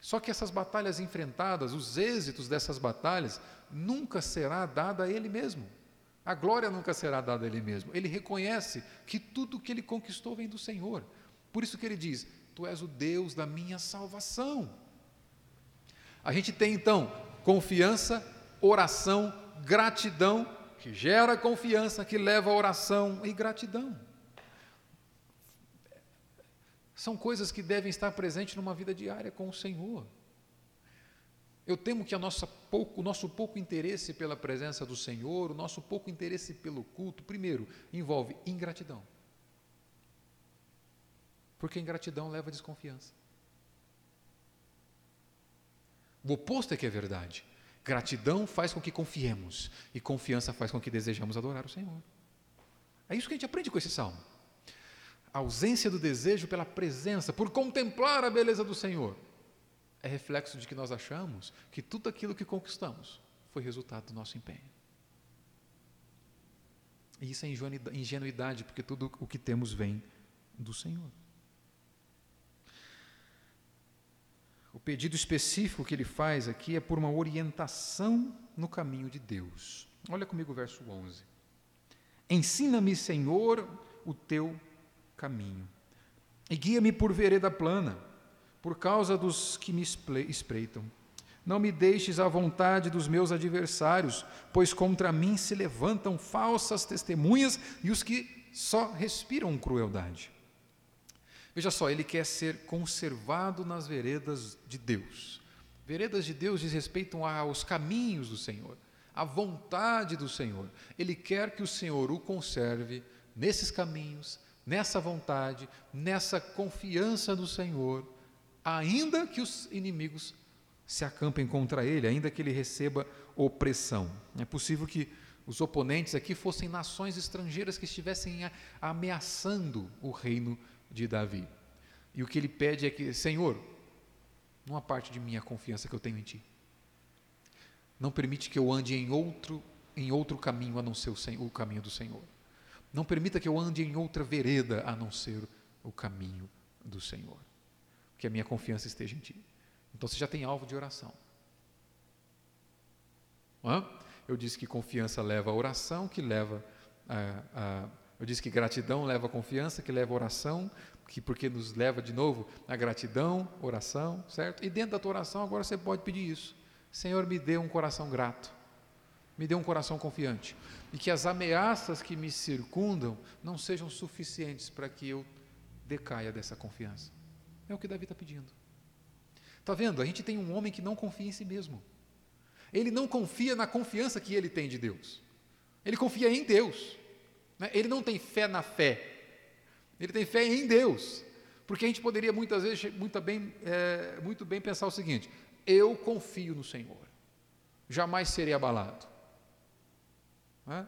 Só que essas batalhas enfrentadas, os êxitos dessas batalhas, nunca será dada a ele mesmo. A glória nunca será dada a ele mesmo. Ele reconhece que tudo que ele conquistou vem do Senhor. Por isso que ele diz: Tu és o Deus da minha salvação. A gente tem então confiança, oração, gratidão, que gera confiança, que leva a oração e gratidão. São coisas que devem estar presentes numa vida diária com o Senhor. Eu temo que pouco, o nosso pouco interesse pela presença do Senhor, o nosso pouco interesse pelo culto, primeiro, envolve ingratidão. Porque ingratidão leva a desconfiança. O oposto é que é verdade. Gratidão faz com que confiemos, e confiança faz com que desejamos adorar o Senhor. É isso que a gente aprende com esse salmo a ausência do desejo pela presença, por contemplar a beleza do Senhor, é reflexo de que nós achamos que tudo aquilo que conquistamos foi resultado do nosso empenho. E isso é ingenuidade, porque tudo o que temos vem do Senhor. O pedido específico que ele faz aqui é por uma orientação no caminho de Deus. Olha comigo o verso 11. Ensina-me, Senhor, o teu caminho, e guia-me por vereda plana, por causa dos que me espreitam. Não me deixes à vontade dos meus adversários, pois contra mim se levantam falsas testemunhas e os que só respiram crueldade. Veja só, ele quer ser conservado nas veredas de Deus. Veredas de Deus diz respeito aos caminhos do Senhor, à vontade do Senhor. Ele quer que o Senhor o conserve nesses caminhos, nessa vontade, nessa confiança no Senhor, ainda que os inimigos se acampem contra ele, ainda que ele receba opressão. É possível que os oponentes aqui fossem nações estrangeiras que estivessem ameaçando o reino de Davi. E o que ele pede é que, Senhor, há parte de mim a confiança que eu tenho em Ti. Não permite que eu ande em outro, em outro caminho a não ser o, o caminho do Senhor. Não permita que eu ande em outra vereda a não ser o caminho do Senhor. Que a minha confiança esteja em Ti. Então você já tem alvo de oração. Hã? Eu disse que confiança leva a oração, que leva a, a eu disse que gratidão leva a confiança, que leva a oração, que porque nos leva de novo a gratidão, oração, certo? E dentro da tua oração agora você pode pedir isso. Senhor, me dê um coração grato. Me dê um coração confiante. E que as ameaças que me circundam não sejam suficientes para que eu decaia dessa confiança. É o que Davi está pedindo. Está vendo? A gente tem um homem que não confia em si mesmo. Ele não confia na confiança que ele tem de Deus. Ele confia em Deus. Né? Ele não tem fé na fé. Ele tem fé em Deus. Porque a gente poderia muitas vezes muito bem, é, muito bem pensar o seguinte: eu confio no Senhor, jamais serei abalado. Né?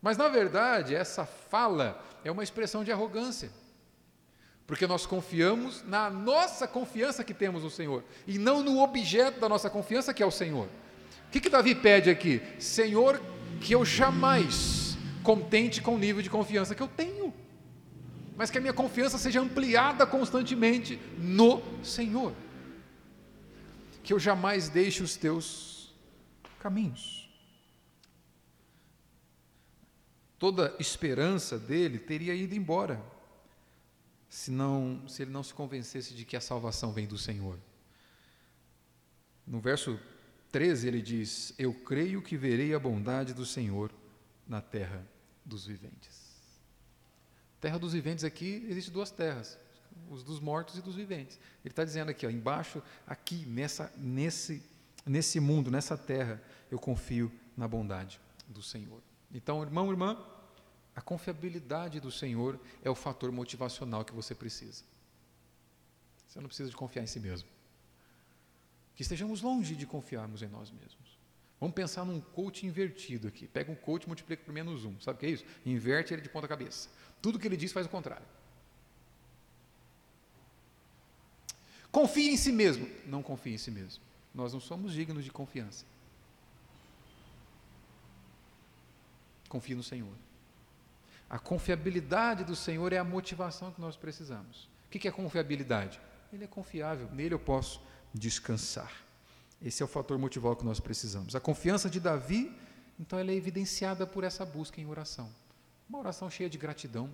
Mas na verdade, essa fala é uma expressão de arrogância. Porque nós confiamos na nossa confiança que temos no Senhor e não no objeto da nossa confiança que é o Senhor. O que, que Davi pede aqui? Senhor, que eu jamais contente com o nível de confiança que eu tenho, mas que a minha confiança seja ampliada constantemente no Senhor. Que eu jamais deixe os teus caminhos. Toda esperança dele teria ido embora, se, não, se ele não se convencesse de que a salvação vem do Senhor. No verso 13 ele diz: Eu creio que verei a bondade do Senhor na terra dos viventes. Terra dos viventes aqui, existe duas terras, os dos mortos e dos viventes. Ele está dizendo aqui, ó, embaixo, aqui, nessa, nesse, nesse mundo, nessa terra, eu confio na bondade do Senhor. Então, irmão, irmã, a confiabilidade do Senhor é o fator motivacional que você precisa. Você não precisa de confiar em si mesmo. Que estejamos longe de confiarmos em nós mesmos. Vamos pensar num coach invertido aqui. Pega um coach e multiplica por menos um. Sabe o que é isso? Inverte ele de ponta cabeça. Tudo que ele diz faz o contrário. Confie em si mesmo. Não confie em si mesmo. Nós não somos dignos de confiança. Confie no Senhor. A confiabilidade do Senhor é a motivação que nós precisamos. O que é confiabilidade? Ele é confiável, nele eu posso descansar. Esse é o fator motival que nós precisamos. A confiança de Davi, então, ela é evidenciada por essa busca em oração. Uma oração cheia de gratidão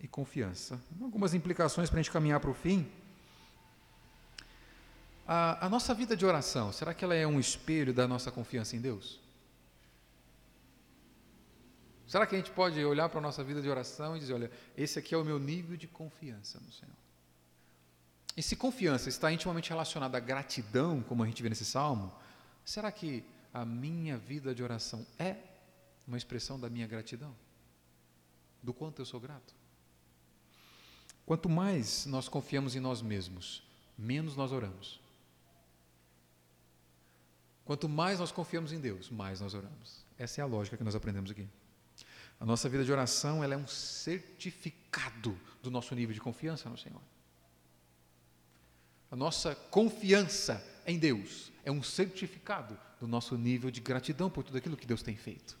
e confiança. Algumas implicações para a gente caminhar para o fim. A, a, nossa vida de oração, será que ela é um espelho da nossa confiança em Deus? Será que a gente pode olhar para a nossa vida de oração e dizer: olha, esse aqui é o meu nível de confiança no Senhor? E se confiança está intimamente relacionada à gratidão, como a gente vê nesse salmo, será que a minha vida de oração é uma expressão da minha gratidão? Do quanto eu sou grato? Quanto mais nós confiamos em nós mesmos, menos nós oramos. Quanto mais nós confiamos em Deus, mais nós oramos. Essa é a lógica que nós aprendemos aqui. A nossa vida de oração ela é um certificado do nosso nível de confiança no Senhor. A nossa confiança em Deus é um certificado do nosso nível de gratidão por tudo aquilo que Deus tem feito.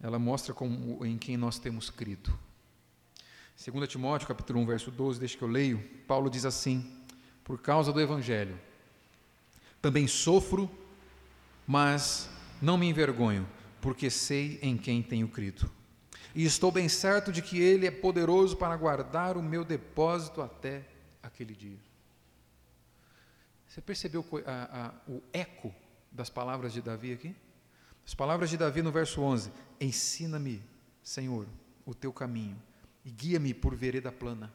ela mostra como, em quem nós temos crido. 2 Timóteo, capítulo 1, verso 12, deixa que eu leio, Paulo diz assim: Por causa do Evangelho, também sofro, mas não me envergonho, porque sei em quem tenho crido. E estou bem certo de que Ele é poderoso para guardar o meu depósito até aquele dia. Você percebeu a, a, o eco das palavras de Davi aqui? As palavras de Davi no verso 11: Ensina-me, Senhor, o teu caminho e guia-me por vereda plana.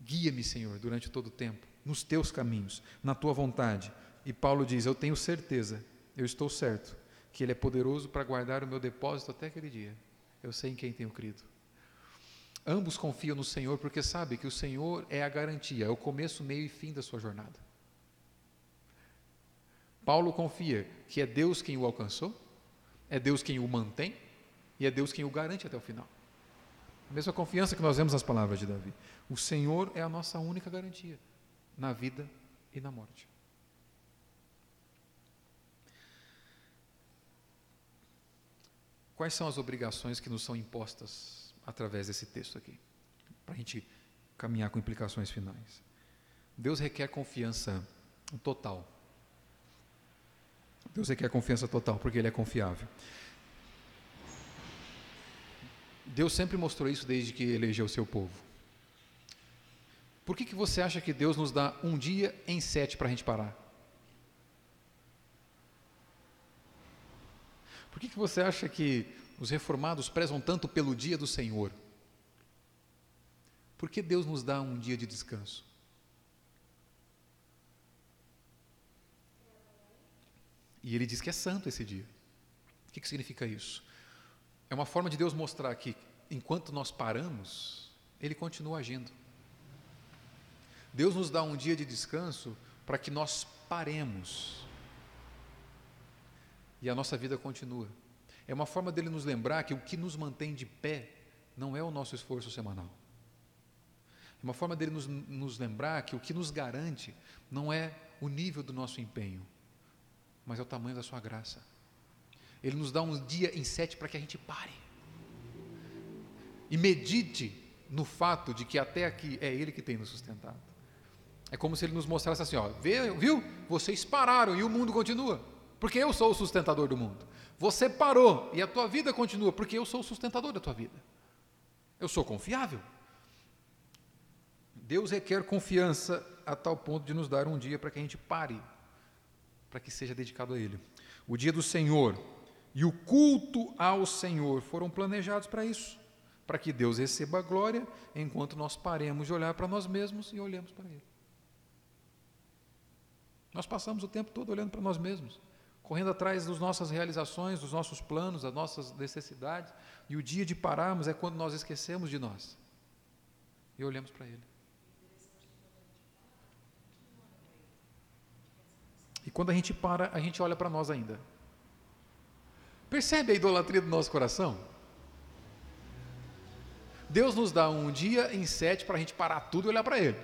Guia-me, Senhor, durante todo o tempo, nos teus caminhos, na tua vontade. E Paulo diz: Eu tenho certeza, eu estou certo, que Ele é poderoso para guardar o meu depósito até aquele dia. Eu sei em quem tenho crido. Ambos confiam no Senhor porque sabem que o Senhor é a garantia, é o começo, meio e fim da sua jornada. Paulo confia que é Deus quem o alcançou, é Deus quem o mantém e é Deus quem o garante até o final. A mesma confiança que nós vemos nas palavras de Davi. O Senhor é a nossa única garantia na vida e na morte. Quais são as obrigações que nos são impostas através desse texto aqui? Para a gente caminhar com implicações finais. Deus requer confiança total Deus requer confiança total, porque Ele é confiável. Deus sempre mostrou isso desde que elegeu o seu povo. Por que, que você acha que Deus nos dá um dia em sete para a gente parar? Por que, que você acha que os reformados prezam tanto pelo dia do Senhor? Por que Deus nos dá um dia de descanso? E ele diz que é santo esse dia. O que, que significa isso? É uma forma de Deus mostrar que, enquanto nós paramos, Ele continua agindo. Deus nos dá um dia de descanso para que nós paremos e a nossa vida continua. É uma forma dele nos lembrar que o que nos mantém de pé não é o nosso esforço semanal. É uma forma dele nos, nos lembrar que o que nos garante não é o nível do nosso empenho, mas é o tamanho da sua graça. Ele nos dá um dia em sete para que a gente pare. E medite no fato de que até aqui é Ele que tem nos sustentado. É como se Ele nos mostrasse assim: ó, viu? Vocês pararam e o mundo continua, porque eu sou o sustentador do mundo. Você parou e a tua vida continua, porque eu sou o sustentador da tua vida. Eu sou confiável. Deus requer confiança a tal ponto de nos dar um dia para que a gente pare para que seja dedicado a Ele. O dia do Senhor e o culto ao Senhor foram planejados para isso, para que Deus receba a glória enquanto nós paremos de olhar para nós mesmos e olhamos para Ele. Nós passamos o tempo todo olhando para nós mesmos, correndo atrás das nossas realizações, dos nossos planos, das nossas necessidades, e o dia de pararmos é quando nós esquecemos de nós e olhamos para Ele. E quando a gente para, a gente olha para nós ainda. Percebe a idolatria do nosso coração? Deus nos dá um dia em sete para a gente parar tudo e olhar para Ele.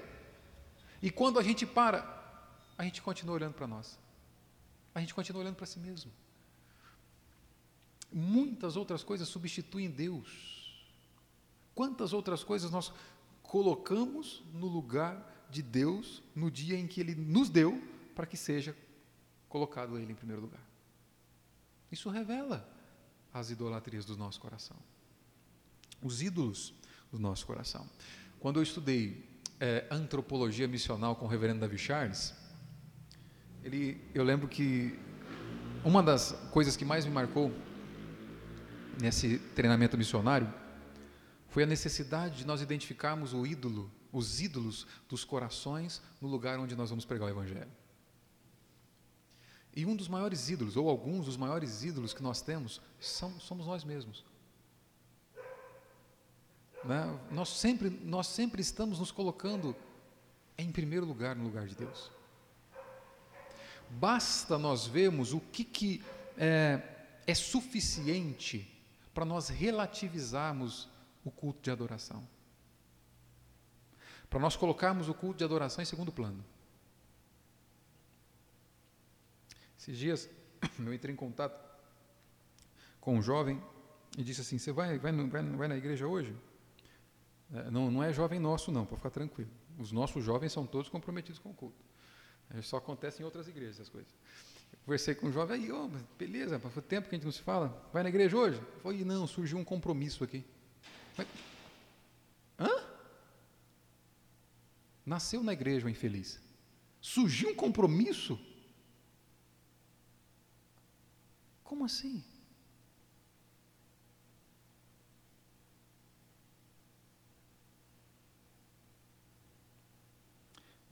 E quando a gente para, a gente continua olhando para nós. A gente continua olhando para si mesmo. Muitas outras coisas substituem Deus. Quantas outras coisas nós colocamos no lugar de Deus no dia em que Ele nos deu para que seja colocado Ele em primeiro lugar. Isso revela as idolatrias do nosso coração, os ídolos do nosso coração. Quando eu estudei é, antropologia missional com o reverendo Davi Charles, ele, eu lembro que uma das coisas que mais me marcou nesse treinamento missionário foi a necessidade de nós identificarmos o ídolo, os ídolos dos corações no lugar onde nós vamos pregar o Evangelho. E um dos maiores ídolos, ou alguns dos maiores ídolos que nós temos, são, somos nós mesmos. Né? Nós, sempre, nós sempre estamos nos colocando em primeiro lugar no lugar de Deus. Basta nós vermos o que, que é, é suficiente para nós relativizarmos o culto de adoração. Para nós colocarmos o culto de adoração em segundo plano. Esses dias eu entrei em contato com um jovem e disse assim: Você vai, vai, vai, vai na igreja hoje? É, não, não é jovem nosso, não, para ficar tranquilo. Os nossos jovens são todos comprometidos com o culto. Só acontece em outras igrejas as coisas. Eu conversei com um jovem, aí, oh, beleza, faz tempo que a gente não se fala. Vai na igreja hoje? Falei, não, surgiu um compromisso aqui. Mas, hã? Nasceu na igreja o infeliz. Surgiu um compromisso? Como assim?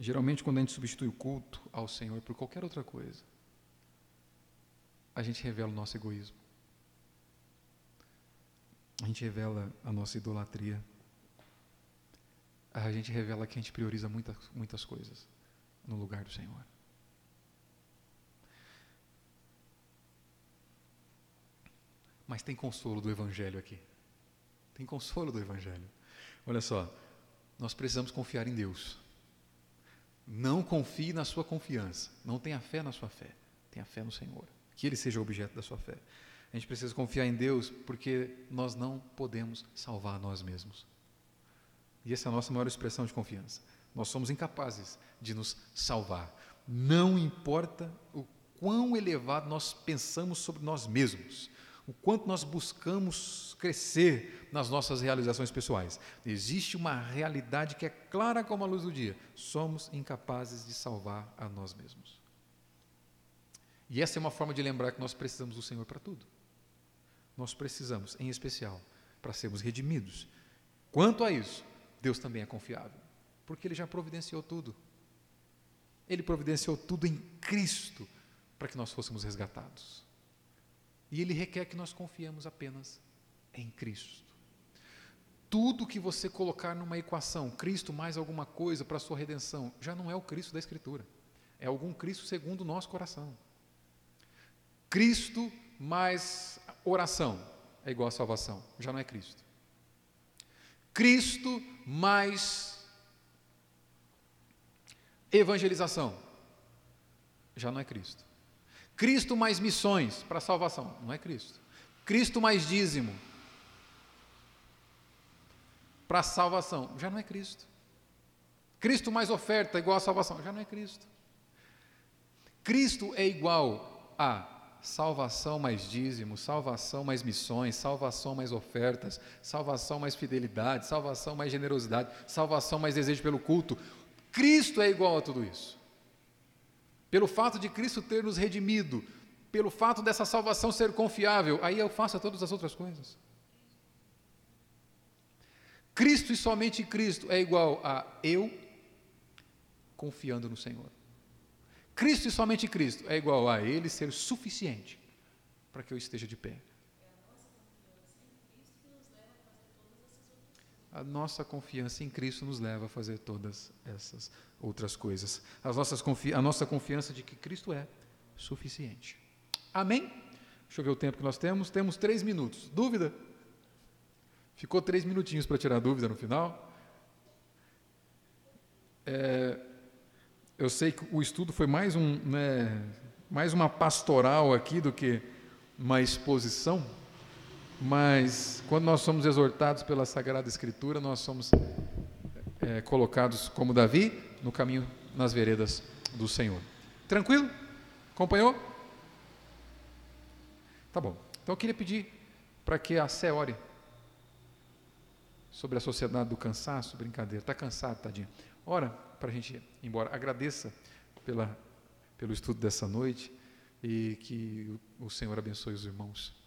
Geralmente, quando a gente substitui o culto ao Senhor por qualquer outra coisa, a gente revela o nosso egoísmo. A gente revela a nossa idolatria. A gente revela que a gente prioriza muitas, muitas coisas no lugar do Senhor. Mas tem consolo do Evangelho aqui. Tem consolo do Evangelho. Olha só, nós precisamos confiar em Deus. Não confie na sua confiança. Não tenha fé na sua fé. Tenha fé no Senhor. Que Ele seja o objeto da sua fé. A gente precisa confiar em Deus porque nós não podemos salvar nós mesmos. E essa é a nossa maior expressão de confiança. Nós somos incapazes de nos salvar. Não importa o quão elevado nós pensamos sobre nós mesmos o quanto nós buscamos crescer nas nossas realizações pessoais. Existe uma realidade que é clara como a luz do dia: somos incapazes de salvar a nós mesmos. E essa é uma forma de lembrar que nós precisamos do Senhor para tudo. Nós precisamos, em especial, para sermos redimidos. Quanto a isso, Deus também é confiável, porque Ele já providenciou tudo. Ele providenciou tudo em Cristo para que nós fôssemos resgatados. E Ele requer que nós confiemos apenas em Cristo. Tudo que você colocar numa equação, Cristo mais alguma coisa para a sua redenção, já não é o Cristo da Escritura. É algum Cristo segundo o nosso coração. Cristo mais oração é igual a salvação, já não é Cristo. Cristo mais evangelização, já não é Cristo. Cristo mais missões para salvação. Não é Cristo. Cristo mais dízimo para salvação. Já não é Cristo. Cristo mais oferta igual a salvação. Já não é Cristo. Cristo é igual a salvação mais dízimo, salvação mais missões, salvação mais ofertas, salvação mais fidelidade, salvação mais generosidade, salvação mais desejo pelo culto. Cristo é igual a tudo isso pelo fato de Cristo ter nos redimido, pelo fato dessa salvação ser confiável, aí eu faço todas as outras coisas. Cristo e somente Cristo é igual a eu confiando no Senhor. Cristo e somente Cristo é igual a Ele ser suficiente para que eu esteja de pé. A nossa confiança em Cristo nos leva a fazer todas essas outras coisas. A, nossas a nossa confiança de que Cristo é suficiente. Amém? Deixa eu ver o tempo que nós temos. Temos três minutos. Dúvida? Ficou três minutinhos para tirar dúvida no final. É, eu sei que o estudo foi mais, um, né, mais uma pastoral aqui do que uma exposição, mas quando nós somos exortados pela Sagrada Escritura, nós somos é, colocados como Davi no caminho, nas veredas do Senhor. Tranquilo? Acompanhou? Tá bom. Então eu queria pedir para que a Sé ore sobre a sociedade do cansaço, brincadeira. Está cansado, tadinho. Ora para a gente ir embora. Agradeça pela, pelo estudo dessa noite e que o Senhor abençoe os irmãos.